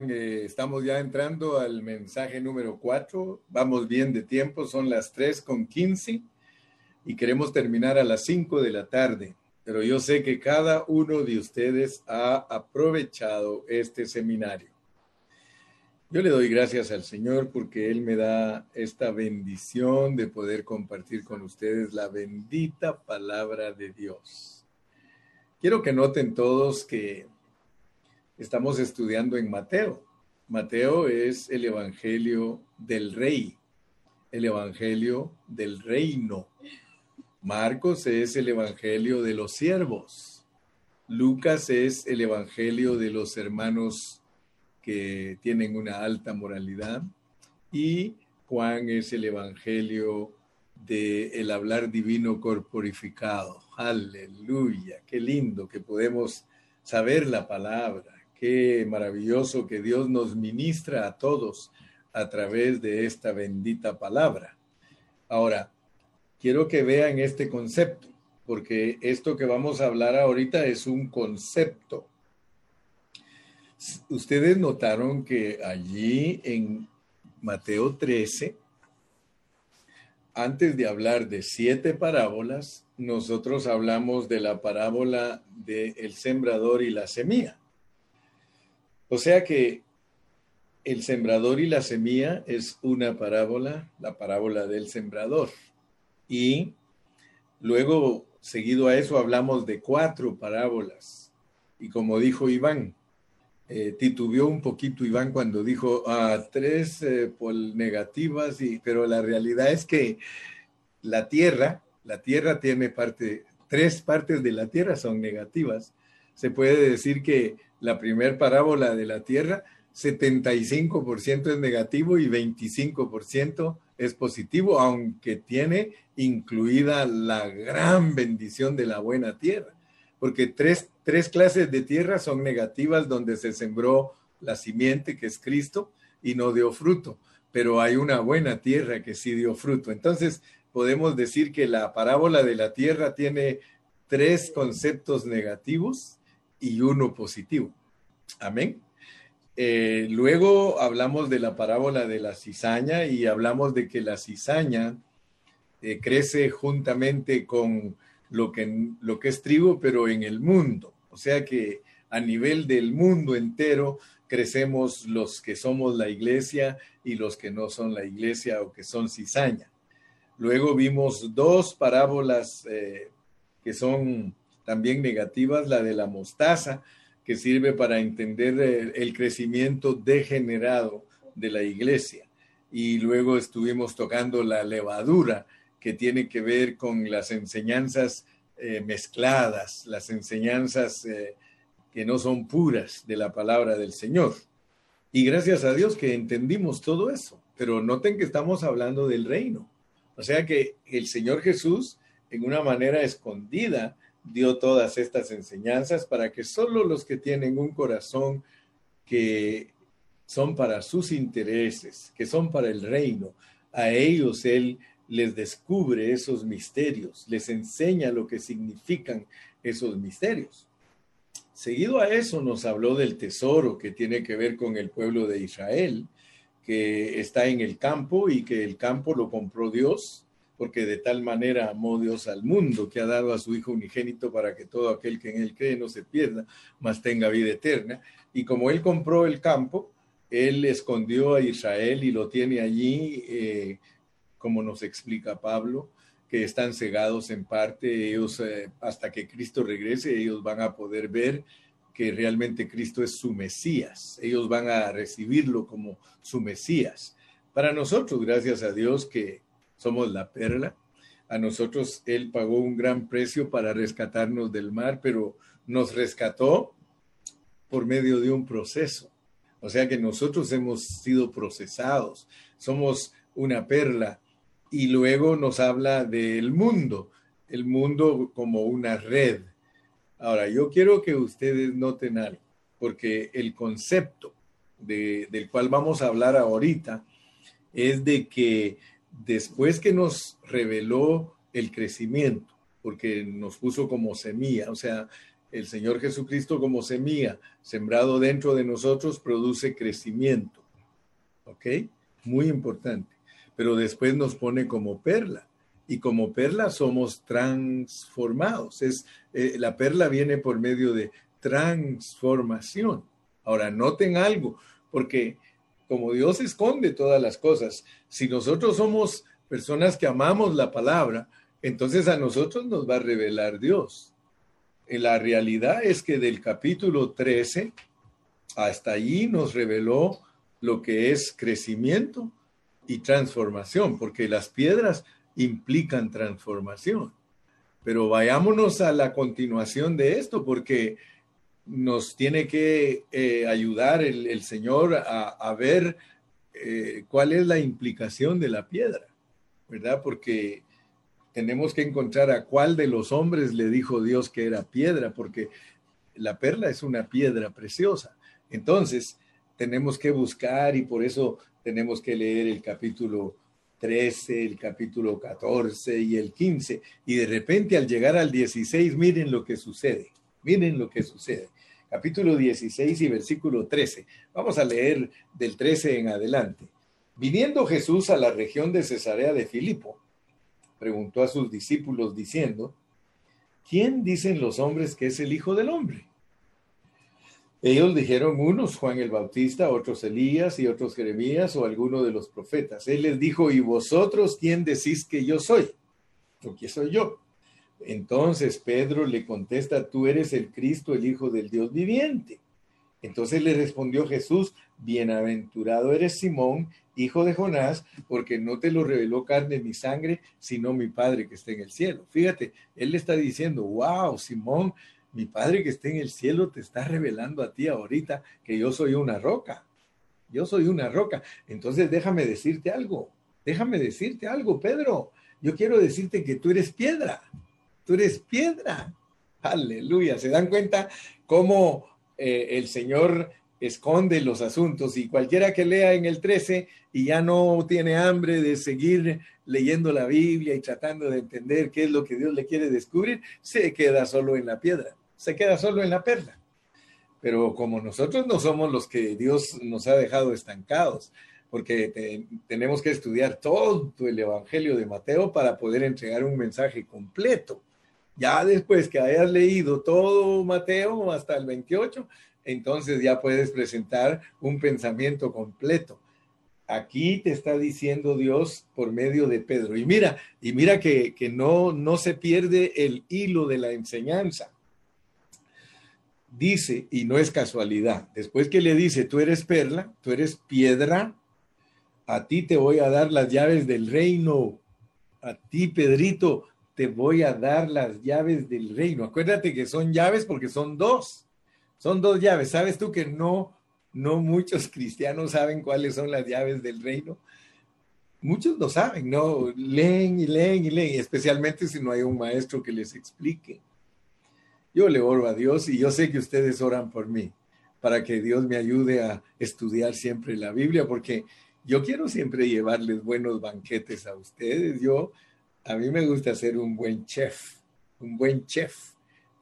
Eh, estamos ya entrando al mensaje número 4. Vamos bien de tiempo, son las 3 con 15 y queremos terminar a las 5 de la tarde. Pero yo sé que cada uno de ustedes ha aprovechado este seminario. Yo le doy gracias al Señor porque Él me da esta bendición de poder compartir con ustedes la bendita palabra de Dios. Quiero que noten todos que Estamos estudiando en Mateo. Mateo es el Evangelio del Rey, el Evangelio del Reino. Marcos es el Evangelio de los siervos. Lucas es el Evangelio de los hermanos que tienen una alta moralidad. Y Juan es el Evangelio de el hablar divino corporificado. Aleluya, qué lindo que podemos saber la palabra Qué maravilloso que Dios nos ministra a todos a través de esta bendita palabra. Ahora, quiero que vean este concepto, porque esto que vamos a hablar ahorita es un concepto. Ustedes notaron que allí en Mateo 13, antes de hablar de siete parábolas, nosotros hablamos de la parábola del el sembrador y la semilla. O sea que el sembrador y la semilla es una parábola, la parábola del sembrador. Y luego, seguido a eso, hablamos de cuatro parábolas. Y como dijo Iván, eh, titubeó un poquito Iván cuando dijo ah, tres eh, negativas, pero la realidad es que la tierra, la tierra tiene parte, tres partes de la tierra son negativas. Se puede decir que la primera parábola de la tierra, 75% es negativo y 25% es positivo, aunque tiene incluida la gran bendición de la buena tierra. Porque tres, tres clases de tierra son negativas donde se sembró la simiente, que es Cristo, y no dio fruto. Pero hay una buena tierra que sí dio fruto. Entonces, podemos decir que la parábola de la tierra tiene tres conceptos negativos y uno positivo. Amén. Eh, luego hablamos de la parábola de la cizaña y hablamos de que la cizaña eh, crece juntamente con lo que, lo que es trigo, pero en el mundo. O sea que a nivel del mundo entero crecemos los que somos la iglesia y los que no son la iglesia o que son cizaña. Luego vimos dos parábolas eh, que son también negativas, la de la mostaza, que sirve para entender el, crecimiento degenerado de la iglesia. Y luego estuvimos tocando la levadura, que tiene que ver con las enseñanzas eh, mezcladas, las enseñanzas eh, que no son puras de la palabra del Señor. Y gracias a Dios que entendimos todo eso, pero noten que estamos hablando del reino. O sea que el Señor Jesús, en una manera escondida, dio todas estas enseñanzas para que solo los que tienen un corazón que son para sus intereses, que son para el reino, a ellos Él les descubre esos misterios, les enseña lo que significan esos misterios. Seguido a eso nos habló del tesoro que tiene que ver con el pueblo de Israel, que está en el campo y que el campo lo compró Dios porque de tal manera amó Dios al mundo que ha dado a su Hijo unigénito para que todo aquel que en él cree no se pierda, mas tenga vida eterna. Y como él compró el campo, él escondió a Israel y lo tiene allí, eh, como nos explica Pablo, que están cegados en parte, ellos eh, hasta que Cristo regrese, ellos van a poder ver que realmente Cristo es su Mesías, ellos van a recibirlo como su Mesías. Para nosotros, gracias a Dios que somos la perla. A nosotros Él pagó un gran precio para rescatarnos del mar, pero nos rescató por medio de un proceso. O sea que nosotros hemos sido procesados, somos una perla y luego nos habla del mundo, el mundo como una red. Ahora, yo quiero que ustedes noten algo, porque el concepto del cual vamos a hablar ahorita es de que después que nos reveló el crecimiento, porque nos puso como semilla, o sea, el Señor Jesucristo como semilla, sembrado dentro de nosotros, produce crecimiento. ¿Ok? Muy importante. Pero después nos pone como perla. Y como perla somos transformados. Es, eh, la perla viene por medio de transformación. Ahora, noten algo, porque como Dios esconde todas las cosas, si nosotros somos personas que amamos la palabra, entonces a nosotros nos va a revelar Dios. La realidad es que del capítulo 13 hasta allí nos reveló lo que es crecimiento y transformación, porque las piedras implican transformación. Pero vayámonos a la continuación de esto, porque nos tiene que eh, ayudar el, Señor a, ver eh, cuál es la implicación de la piedra, ¿verdad? Porque tenemos que encontrar a cuál de los hombres le dijo Dios que era piedra, porque la perla es una piedra preciosa. Entonces, tenemos que buscar y por eso tenemos que leer el capítulo 13, el capítulo 14 y el 15. Y de repente al llegar al 16, miren lo que sucede. Miren lo que sucede. Capítulo 16 y versículo 13. Vamos a leer del 13 en adelante. Viniendo Jesús a la región de Cesarea de Filipo, preguntó a sus discípulos diciendo, ¿quién dicen los hombres que es el Hijo del Hombre? Ellos dijeron unos Juan el Bautista, otros Elías y otros Jeremías o alguno de los profetas. Él les dijo, ¿y vosotros quién decís que yo soy? ¿O quién soy yo? Entonces Pedro le contesta, tú eres el Cristo, el Hijo del Dios viviente. Entonces le respondió Jesús, bienaventurado eres Simón, hijo de Jonás, porque no te lo reveló carne ni sangre, sino mi Padre que está en el cielo. Fíjate, él le está diciendo, wow, Simón, mi Padre que está en el cielo te está revelando a ti ahorita que yo soy una roca. Yo soy una roca. Entonces déjame decirte algo, déjame decirte algo, Pedro. Yo quiero decirte que tú eres piedra, tú eres piedra. Aleluya. ¿Se dan cuenta cómo eh, el Señor esconde los asuntos y cualquiera que lea en el 13 y ya no tiene hambre de seguir leyendo la Biblia y tratando de entender qué es lo que Dios le quiere descubrir, se queda solo en la piedra, se queda solo en la perla. Pero como nosotros no somos los que Dios nos ha dejado estancados, porque tenemos que estudiar todo el Evangelio de Mateo para poder entregar un mensaje completo. Ya después que hayas leído todo Mateo hasta el 28, entonces ya puedes presentar un pensamiento completo. Aquí te está diciendo Dios por medio de Pedro. Y mira, y mira que, que no, no se pierde el hilo de la enseñanza. Dice, y no es casualidad, después que le dice, tú eres perla, tú eres piedra, a ti te voy a dar las llaves del reino. A ti, Pedrito, te voy a dar las llaves del reino. Acuérdate que son llaves porque son dos. Son dos llaves. ¿Sabes tú que no, no muchos cristianos saben cuáles son las llaves del reino? Muchos no saben, no, leen y leen y leen, especialmente si no hay un maestro que les explique. Yo le oro a Dios y yo sé que ustedes oran por mí, para que Dios me ayude a estudiar siempre la Biblia, porque yo quiero siempre llevarles buenos banquetes a ustedes. Yo, a mí me gusta ser un buen chef, un buen chef.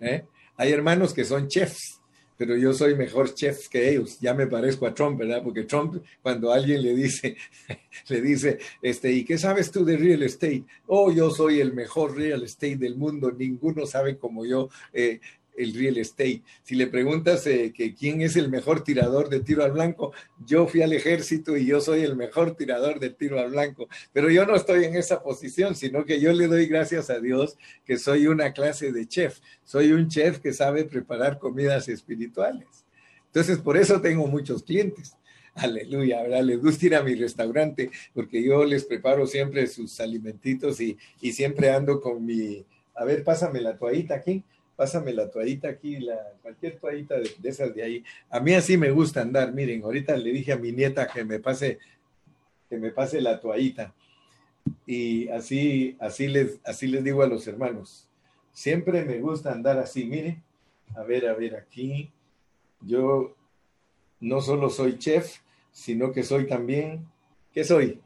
¿eh? Hay hermanos que son chefs, pero yo soy mejor chef que ellos. Ya me parezco a Trump, ¿verdad? Porque Trump, cuando alguien le dice, le dice, este, ¿y qué sabes tú de real estate? Oh, yo soy el mejor real estate del mundo. Ninguno sabe como yo. Eh, el real estate. Si le preguntas eh, que quién es el mejor tirador de tiro al blanco, yo fui al ejército y yo soy el mejor tirador de tiro al blanco. Pero yo no estoy en esa posición, sino que yo le doy gracias a Dios que soy una clase de chef. Soy un chef que sabe preparar comidas espirituales. Entonces, por eso tengo muchos clientes. Aleluya, ¿verdad? Les gusta ir a mi restaurante porque yo les preparo siempre sus alimentitos y, y siempre ando con mi... A ver, pásame la toallita aquí pásame la toallita aquí, la, cualquier toallita de, esas de ahí. A mí así me gusta andar, miren, ahorita le dije a mi nieta que me pase, que me pase la toallita. Y así, así les, así les digo a los hermanos. Siempre me gusta andar así, miren. A ver, a ver, aquí. Yo no solo soy chef, sino que soy también, ¿qué soy?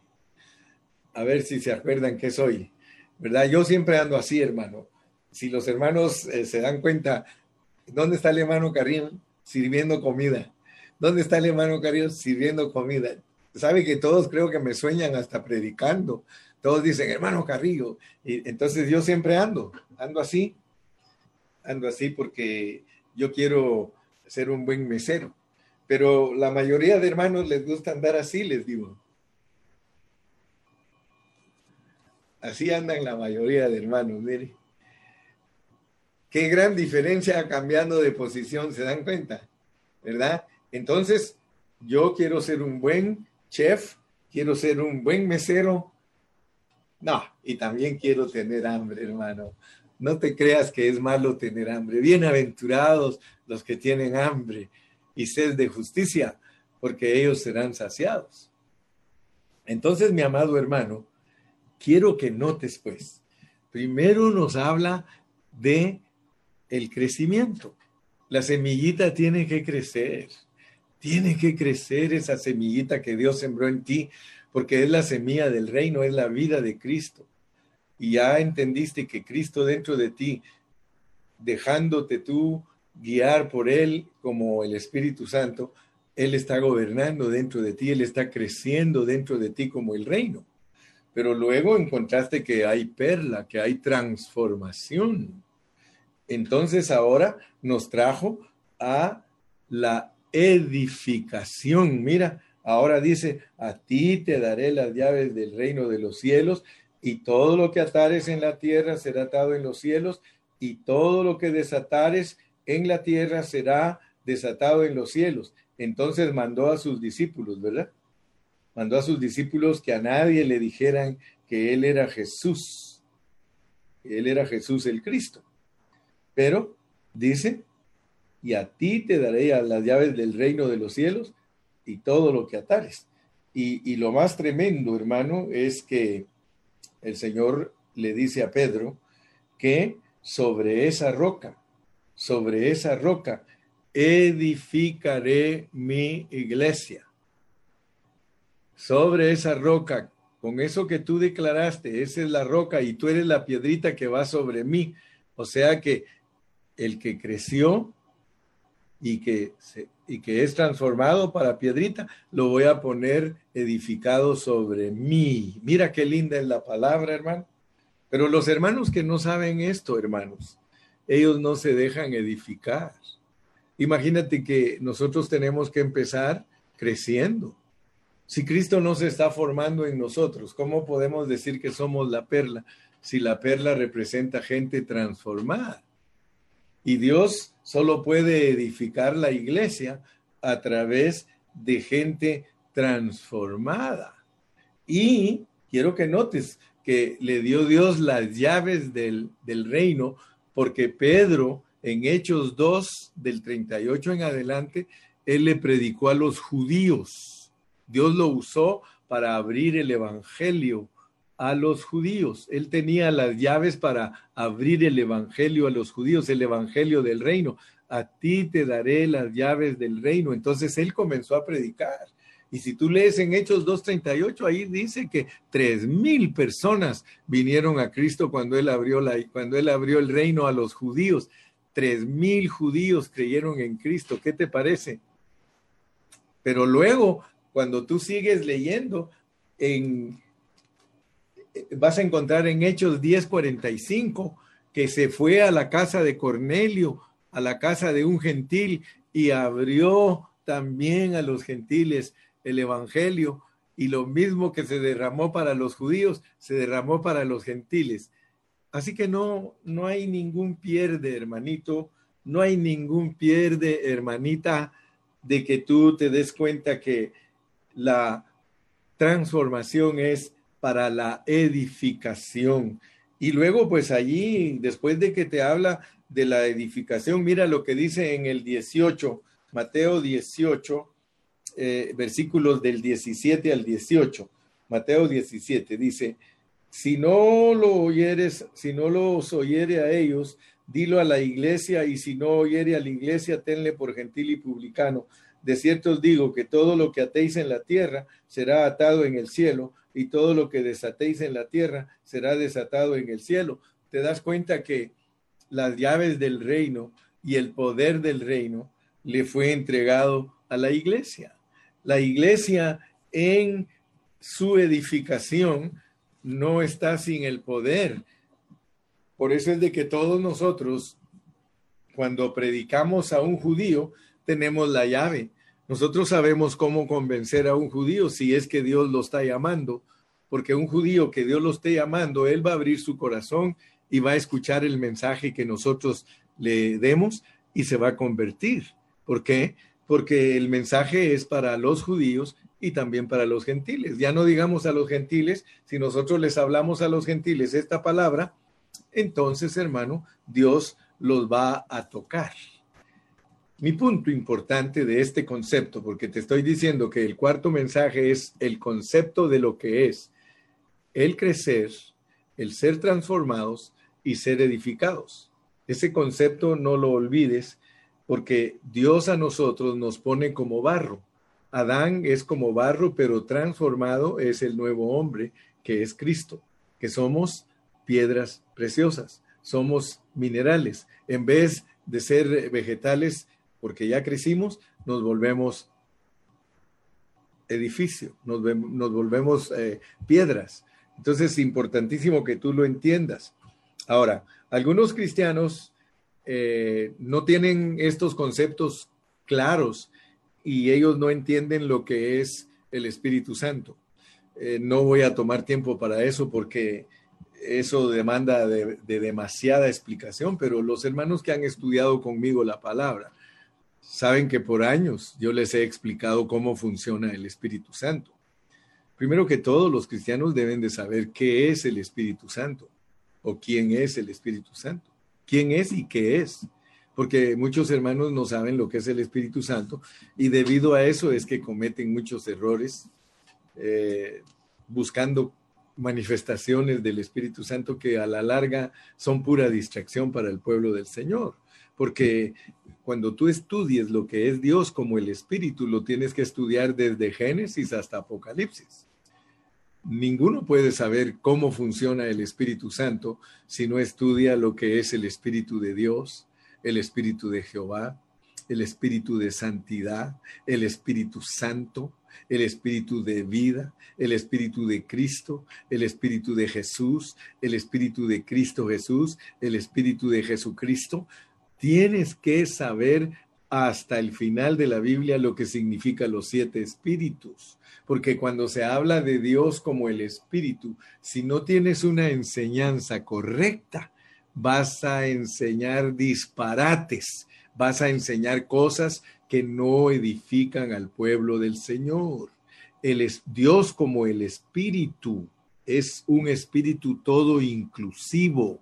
A ver si se acuerdan qué soy. ¿Verdad? Yo siempre ando así, hermano si los hermanos eh, se dan cuenta, ¿Dónde está el hermano Carrillo? Sirviendo comida. ¿Dónde está el hermano Carrillo? Sirviendo comida. Sabe que todos creo que me sueñan hasta predicando. Todos dicen, hermano Carrillo. Y entonces yo siempre ando, ando así, ando así porque yo quiero ser un buen mesero. Pero la mayoría de hermanos les gusta andar así, les digo. Así andan la mayoría de hermanos, mire. Qué gran diferencia cambiando de posición, ¿se dan cuenta? ¿Verdad? Entonces, yo quiero ser un buen chef, quiero ser un buen mesero. No, y también quiero tener hambre, hermano. No te creas que es malo tener hambre. Bienaventurados los que tienen hambre y sed de justicia, porque ellos serán saciados. Entonces, mi amado hermano, quiero que notes pues, primero nos habla de el crecimiento. La semillita tiene que crecer, tiene que crecer esa semillita que Dios sembró en ti, porque es la semilla del reino, es la vida de Cristo. Y ya entendiste que Cristo dentro de ti, dejándote tú guiar por Él como el Espíritu Santo, Él está gobernando dentro de ti, Él está creciendo dentro de ti como el reino. Pero luego encontraste que hay perla, que hay transformación. Entonces ahora nos trajo a la edificación. Mira, ahora dice, a ti te daré las llaves del reino de los cielos y todo lo que atares en la tierra será atado en los cielos y todo lo que desatares en la tierra será desatado en los cielos. Entonces mandó a sus discípulos, ¿verdad? Mandó a sus discípulos que a nadie le dijeran que él era Jesús. Él era Jesús el Cristo. Pero dice, y a ti te daré las llaves del reino de los cielos y todo lo que atares. Y, y lo más tremendo, hermano, es que el Señor le dice a Pedro que sobre esa roca, sobre esa roca, edificaré mi iglesia. Sobre esa roca, con eso que tú declaraste, esa es la roca y tú eres la piedrita que va sobre mí. O sea que el que creció y que, y que es transformado para piedrita, lo voy a poner edificado sobre mí. Mira qué linda es la palabra, hermano. Pero los hermanos que no saben esto, hermanos, ellos no se dejan edificar. Imagínate que nosotros tenemos que empezar creciendo. Si Cristo no se está formando en nosotros, ¿cómo podemos decir que somos la perla si la perla representa gente transformada? Y Dios solo puede edificar la iglesia a través de gente transformada. Y quiero que notes que le dio Dios las llaves del, reino, porque Pedro en Hechos 2, del 38 en adelante, él le predicó a los judíos. Dios lo usó para abrir el Evangelio a los judíos. Él tenía las llaves para abrir el Evangelio a los judíos, el Evangelio del reino. A ti te daré las llaves del reino. Entonces él comenzó a predicar. Y si tú lees en Hechos 2.38, ahí dice que tres mil personas vinieron a Cristo cuando él abrió la, cuando él abrió el reino a los judíos. Tres mil judíos creyeron en Cristo. ¿Qué te parece? Pero luego, cuando tú sigues leyendo en vas a encontrar en Hechos 10:45 que se fue a la casa de Cornelio, a la casa de un gentil y abrió también a los gentiles el evangelio y lo mismo que se derramó para los judíos, se derramó para los gentiles. Así que no no hay ningún pierde, hermanito, no hay ningún pierde, hermanita, de que tú te des cuenta que la transformación es para la edificación. Y luego, pues allí, después de que te habla de la edificación, mira lo que dice en el 18, Mateo 18, eh, versículos del 17 al 18. Mateo 17 dice, si no lo oyeres, si no los oyere a ellos, dilo a la iglesia, y si no oyere a la iglesia, tenle por gentil y publicano. De cierto os digo que todo lo que atéis en la tierra será atado en el cielo, y todo lo que desatéis en la tierra será desatado en el cielo. Te das cuenta que las llaves del reino y el poder del reino le fue entregado a la iglesia. La iglesia en su edificación no está sin el poder. Por eso es de que todos nosotros, cuando predicamos a un judío, tenemos la llave. Nosotros sabemos cómo convencer a un judío si es que Dios lo está llamando, porque un judío que Dios lo esté llamando, él va a abrir su corazón y va a escuchar el mensaje que nosotros le demos y se va a convertir. ¿Por qué? Porque el mensaje es para los judíos y también para los gentiles. Ya no digamos a los gentiles, si nosotros les hablamos a los gentiles esta palabra, entonces, hermano, Dios los va a tocar. Mi punto importante de este concepto, porque te estoy diciendo que el cuarto mensaje es el concepto de lo que es el crecer, el ser transformados y ser edificados. Ese concepto no lo olvides porque Dios a nosotros nos pone como barro. Adán es como barro, pero transformado es el nuevo hombre, que es Cristo, que somos piedras preciosas, somos minerales. En vez de ser vegetales, porque ya crecimos, nos volvemos edificio, nos, volvemos eh, piedras. Entonces es importantísimo que tú lo entiendas. Ahora, algunos cristianos eh, no tienen estos conceptos claros y ellos no entienden lo que es el Espíritu Santo. Eh, no voy a tomar tiempo para eso porque eso demanda de, demasiada explicación, pero los hermanos que han estudiado conmigo la palabra saben que por años yo les he explicado cómo funciona el Espíritu Santo. Primero que todo, los cristianos deben de saber qué es el Espíritu Santo o quién es el Espíritu Santo. Quién es y qué es, porque muchos hermanos no saben lo que es el Espíritu Santo y debido a eso es que cometen muchos errores eh, buscando manifestaciones del Espíritu Santo que a la larga son pura distracción para el pueblo del Señor, porque cuando tú estudies lo que es Dios como el Espíritu, lo tienes que estudiar desde Génesis hasta Apocalipsis. Ninguno puede saber cómo funciona el Espíritu Santo si no estudia lo que es el Espíritu de Dios, el Espíritu de Jehová, el Espíritu de santidad, el Espíritu Santo, el Espíritu de vida, el Espíritu de Cristo, el Espíritu de Jesús, el Espíritu de Cristo Jesús, el Espíritu de Jesucristo. Tienes que saber hasta el final de la Biblia lo que significa los siete espíritus porque cuando se habla de Dios como el Espíritu, si no tienes una enseñanza correcta, vas a enseñar disparates, vas a enseñar cosas que no edifican al pueblo del Señor. El Dios como el Espíritu es un espíritu todo inclusivo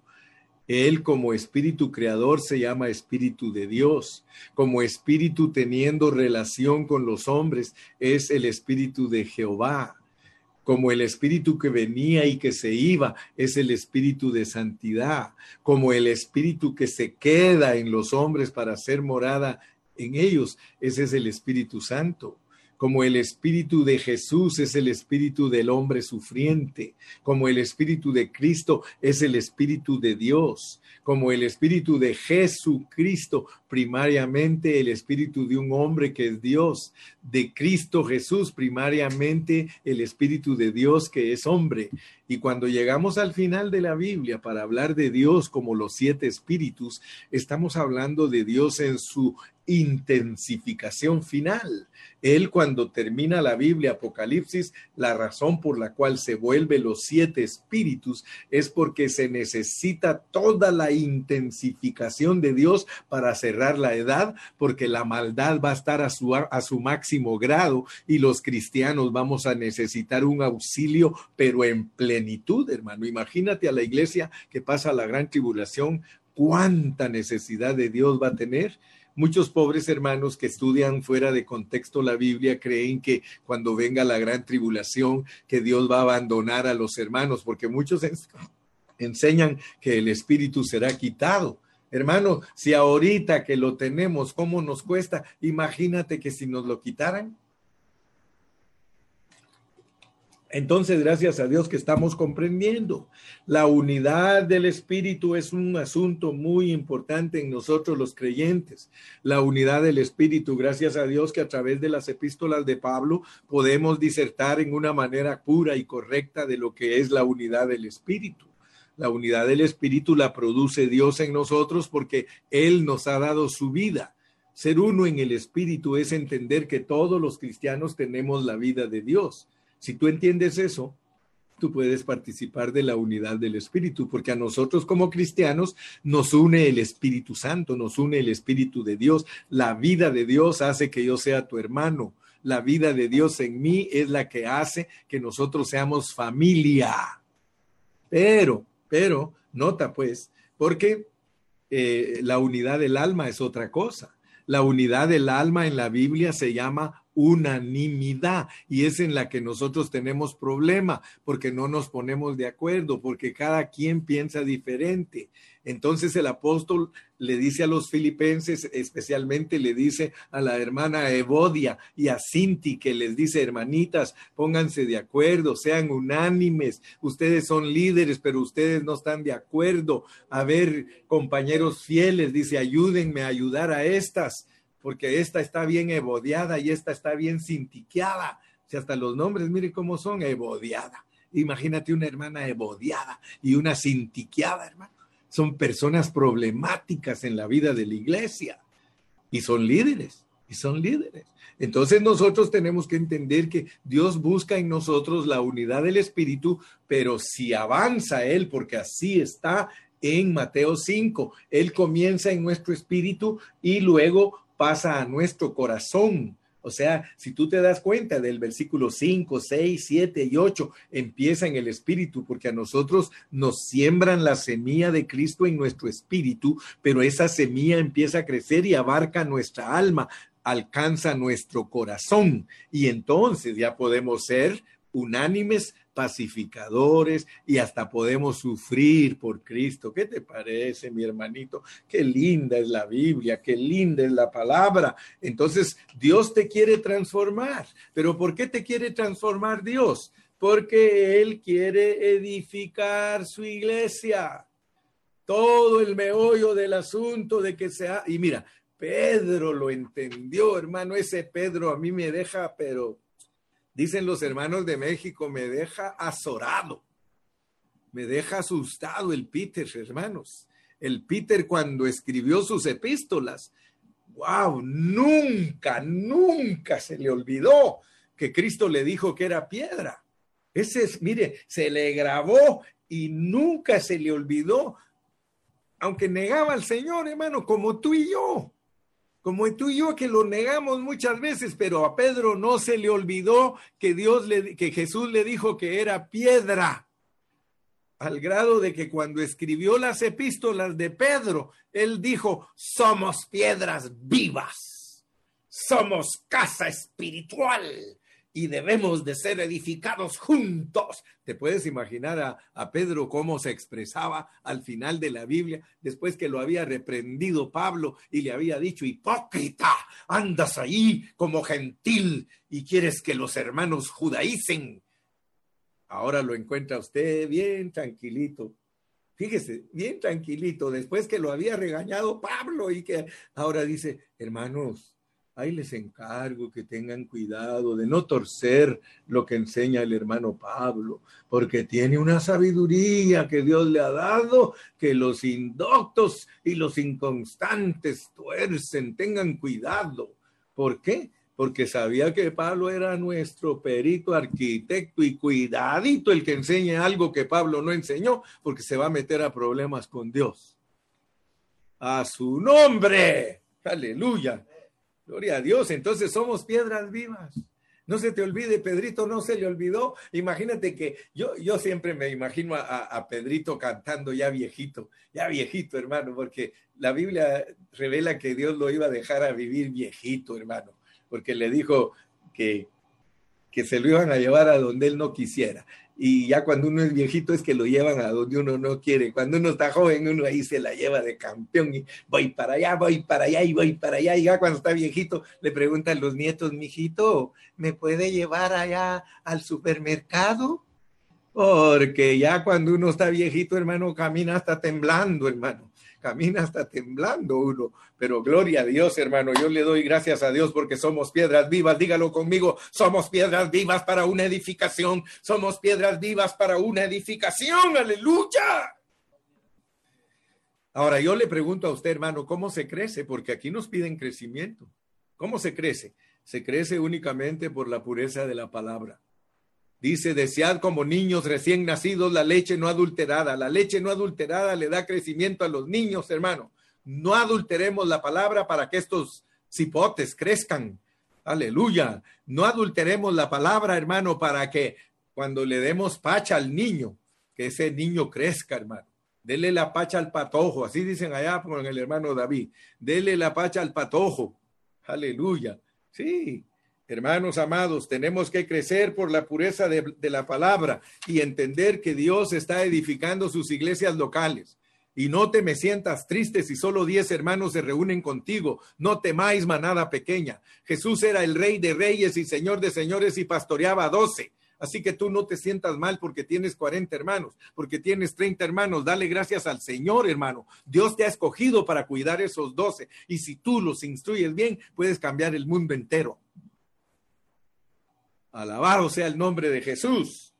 él como espíritu creador se llama espíritu de Dios. Como espíritu teniendo relación con los hombres es el espíritu de Jehová. Como el espíritu que venía y que se iba es el espíritu de santidad. Como el espíritu que se queda en los hombres para ser morada en ellos, ese es el Espíritu Santo como el espíritu de Jesús es el espíritu del hombre sufriente, como el espíritu de Cristo es el espíritu de Dios, como el espíritu de Jesucristo, primariamente el espíritu de un hombre que es Dios, de Cristo Jesús, primariamente el espíritu de Dios que es hombre. Y cuando llegamos al final de la Biblia para hablar de Dios como los siete espíritus, estamos hablando de Dios en su intensificación final. Él cuando termina la Biblia, Apocalipsis, la razón por la cual se vuelve los siete espíritus es porque se necesita toda la intensificación de Dios para cerrar la edad, porque la maldad va a estar a su, a su máximo grado y los cristianos vamos a necesitar un auxilio, pero en plenitud, hermano. Imagínate a la iglesia que pasa la gran tribulación, cuánta necesidad de Dios va a tener Muchos pobres hermanos que estudian fuera de contexto la Biblia creen que cuando venga la gran tribulación, que Dios va a abandonar a los hermanos, porque muchos enseñan que el Espíritu será quitado. Hermano, si ahorita que lo tenemos, ¿cómo nos cuesta? Imagínate que si nos lo quitaran. Entonces, gracias a Dios que estamos comprendiendo. La unidad del Espíritu es un asunto muy importante en nosotros los creyentes. La unidad del Espíritu, gracias a Dios que a través de las epístolas de Pablo podemos disertar en una manera pura y correcta de lo que es la unidad del Espíritu. La unidad del Espíritu la produce Dios en nosotros porque Él nos ha dado su vida. Ser uno en el Espíritu es entender que todos los cristianos tenemos la vida de Dios si tú entiendes eso, tú puedes participar de la unidad del Espíritu, porque a nosotros como cristianos nos une el Espíritu Santo, nos une el Espíritu de Dios. La vida de Dios hace que yo sea tu hermano. La vida de Dios en mí es la que hace que nosotros seamos familia. Pero, pero, nota pues, porque eh, la unidad del alma es otra cosa. La unidad del alma en la Biblia se llama unanimidad y es en la que nosotros tenemos problema porque no nos ponemos de acuerdo, porque cada quien piensa diferente. Entonces el apóstol le dice a los filipenses, especialmente le dice a la hermana Evodia y a Cinti, que les dice, hermanitas, pónganse de acuerdo, sean unánimes, ustedes son líderes, pero ustedes no están de acuerdo. A ver, compañeros fieles, dice, ayúdenme a ayudar a estas porque esta está bien ebodiada y esta está bien cintiqueada. Si hasta los nombres, mire cómo son, ebodiada. Imagínate una hermana ebodiada y una cintiqueada, hermano. Son personas problemáticas en la vida de la iglesia y son líderes, y son líderes. Entonces nosotros tenemos que entender que Dios busca en nosotros la unidad del Espíritu, pero si avanza Él, porque así está en Mateo 5, Él comienza en nuestro espíritu y luego pasa a nuestro corazón. O sea, si tú te das cuenta del versículo 5, 6, 7 y 8, empieza en el espíritu, porque a nosotros nos siembran la semilla de Cristo en nuestro espíritu, pero esa semilla empieza a crecer y abarca nuestra alma, alcanza nuestro corazón. Y entonces ya podemos ser unánimes pacificadores y hasta podemos sufrir por Cristo. ¿Qué te parece, mi hermanito? Qué linda es la Biblia, qué linda es la palabra. Entonces, Dios te quiere transformar. ¿Pero por qué te quiere transformar Dios? Porque Él quiere edificar su iglesia. Todo el meollo del asunto de que sea... Y mira, Pedro lo entendió, hermano. Ese Pedro a mí me deja, pero Dicen los hermanos de México, me deja azorado, me deja asustado el Peter, hermanos. El Peter cuando escribió sus epístolas, wow, nunca, nunca se le olvidó que Cristo le dijo que era piedra. Ese es, mire, se le grabó y nunca se le olvidó, aunque negaba al Señor, hermano, como tú y yo como tú y yo que lo negamos muchas veces, pero a Pedro no se le olvidó que Dios le, que Jesús le dijo que era piedra, al grado de que cuando escribió las epístolas de Pedro, él dijo, somos piedras vivas, somos casa espiritual y debemos de ser edificados juntos. ¿Te puedes imaginar a, a, Pedro cómo se expresaba al final de la Biblia, después que lo había reprendido Pablo y le había dicho, hipócrita, andas ahí como gentil y quieres que los hermanos judaicen? Ahora lo encuentra usted bien tranquilito. Fíjese, bien tranquilito, después que lo había regañado Pablo y que ahora dice, hermanos, ahí les encargo que tengan cuidado de no torcer lo que enseña el hermano Pablo, porque tiene una sabiduría que Dios le ha dado, que los indoctos y los inconstantes tuercen, tengan cuidado. ¿Por qué? Porque sabía que Pablo era nuestro perito arquitecto y cuidadito el que enseñe algo que Pablo no enseñó, porque se va a meter a problemas con Dios. A su nombre. Aleluya. Gloria a Dios, entonces somos piedras vivas. No se te olvide, Pedrito no se le olvidó. Imagínate que yo, yo siempre me imagino a, a, Pedrito cantando ya viejito, ya viejito, hermano, porque la Biblia revela que Dios lo iba a dejar a vivir viejito, hermano, porque le dijo que que se lo iban a llevar a donde él no quisiera. Y ya cuando uno es viejito es que lo llevan a donde uno no quiere. Cuando uno está joven, uno ahí se la lleva de campeón y voy para allá, voy para allá y voy para allá. Y ya cuando está viejito, le preguntan los nietos, mijito, ¿me puede llevar allá al supermercado? Porque ya cuando uno está viejito, hermano, camina hasta temblando, hermano camina hasta temblando uno. Pero gloria a Dios, hermano, yo le doy gracias a Dios porque somos piedras vivas. Dígalo conmigo, somos piedras vivas para una edificación. Somos piedras vivas para una edificación. Aleluya. Ahora yo le pregunto a usted, hermano, ¿cómo se crece? Porque aquí nos piden crecimiento. ¿Cómo se crece? Se crece únicamente por la pureza de la palabra. Dice, desead como niños recién nacidos la leche no adulterada. La leche no adulterada le da crecimiento a los niños, hermano. No adulteremos la palabra para que estos cipotes crezcan. Aleluya. No adulteremos la palabra, hermano, para que cuando le demos pacha al niño, que ese niño crezca, hermano. Dele la pacha al patojo, así dicen allá con el hermano David. Dele la pacha al patojo. Aleluya. Sí, Hermanos amados, tenemos que crecer por la pureza de, la palabra y entender que Dios está edificando sus iglesias locales. Y no te me sientas triste si solo diez hermanos se reúnen contigo. No temáis manada pequeña. Jesús era el rey de reyes y señor de señores y pastoreaba doce. Así que tú no te sientas mal porque tienes 40 hermanos, porque tienes 30 hermanos. Dale gracias al Señor, hermano. Dios te ha escogido para cuidar esos doce. Y si tú los instruyes bien, puedes cambiar el mundo entero. Alabado sea el nombre de Jesús.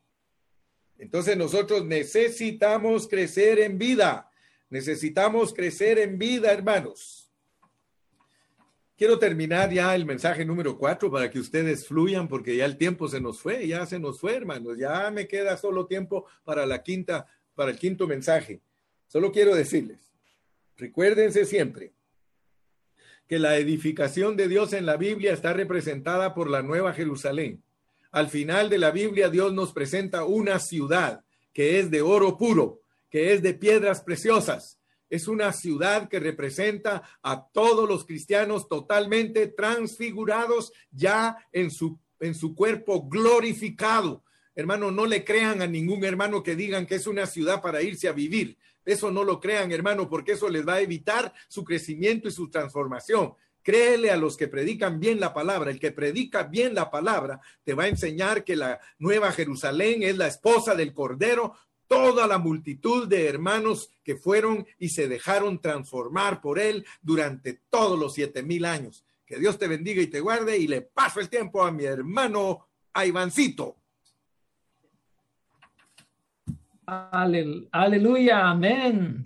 Entonces nosotros necesitamos crecer en vida. Necesitamos crecer en vida, hermanos. Quiero terminar ya el mensaje número cuatro para que ustedes fluyan, porque ya el tiempo se nos fue, ya se nos fue, hermanos. Ya me queda solo tiempo para la quinta, para el quinto mensaje. Solo quiero decirles, recuérdense siempre que la edificación de Dios en la Biblia está representada por la Nueva Jerusalén. Al final de la Biblia, Dios nos presenta una ciudad que es de oro puro, que es de piedras preciosas. Es una ciudad que representa a todos los cristianos totalmente transfigurados ya en su, en su cuerpo glorificado. Hermano, no le crean a ningún hermano que digan que es una ciudad para irse a vivir. Eso no lo crean, hermano, porque eso les va a evitar su crecimiento y su transformación. Créele a los que predican bien la palabra. El que predica bien la palabra te va a enseñar que la nueva Jerusalén es la esposa del Cordero. Toda la multitud de hermanos que fueron y se dejaron transformar por él durante todos los siete mil años. Que Dios te bendiga y te guarde y le paso el tiempo a mi hermano Ivancito. Aleluya, amén.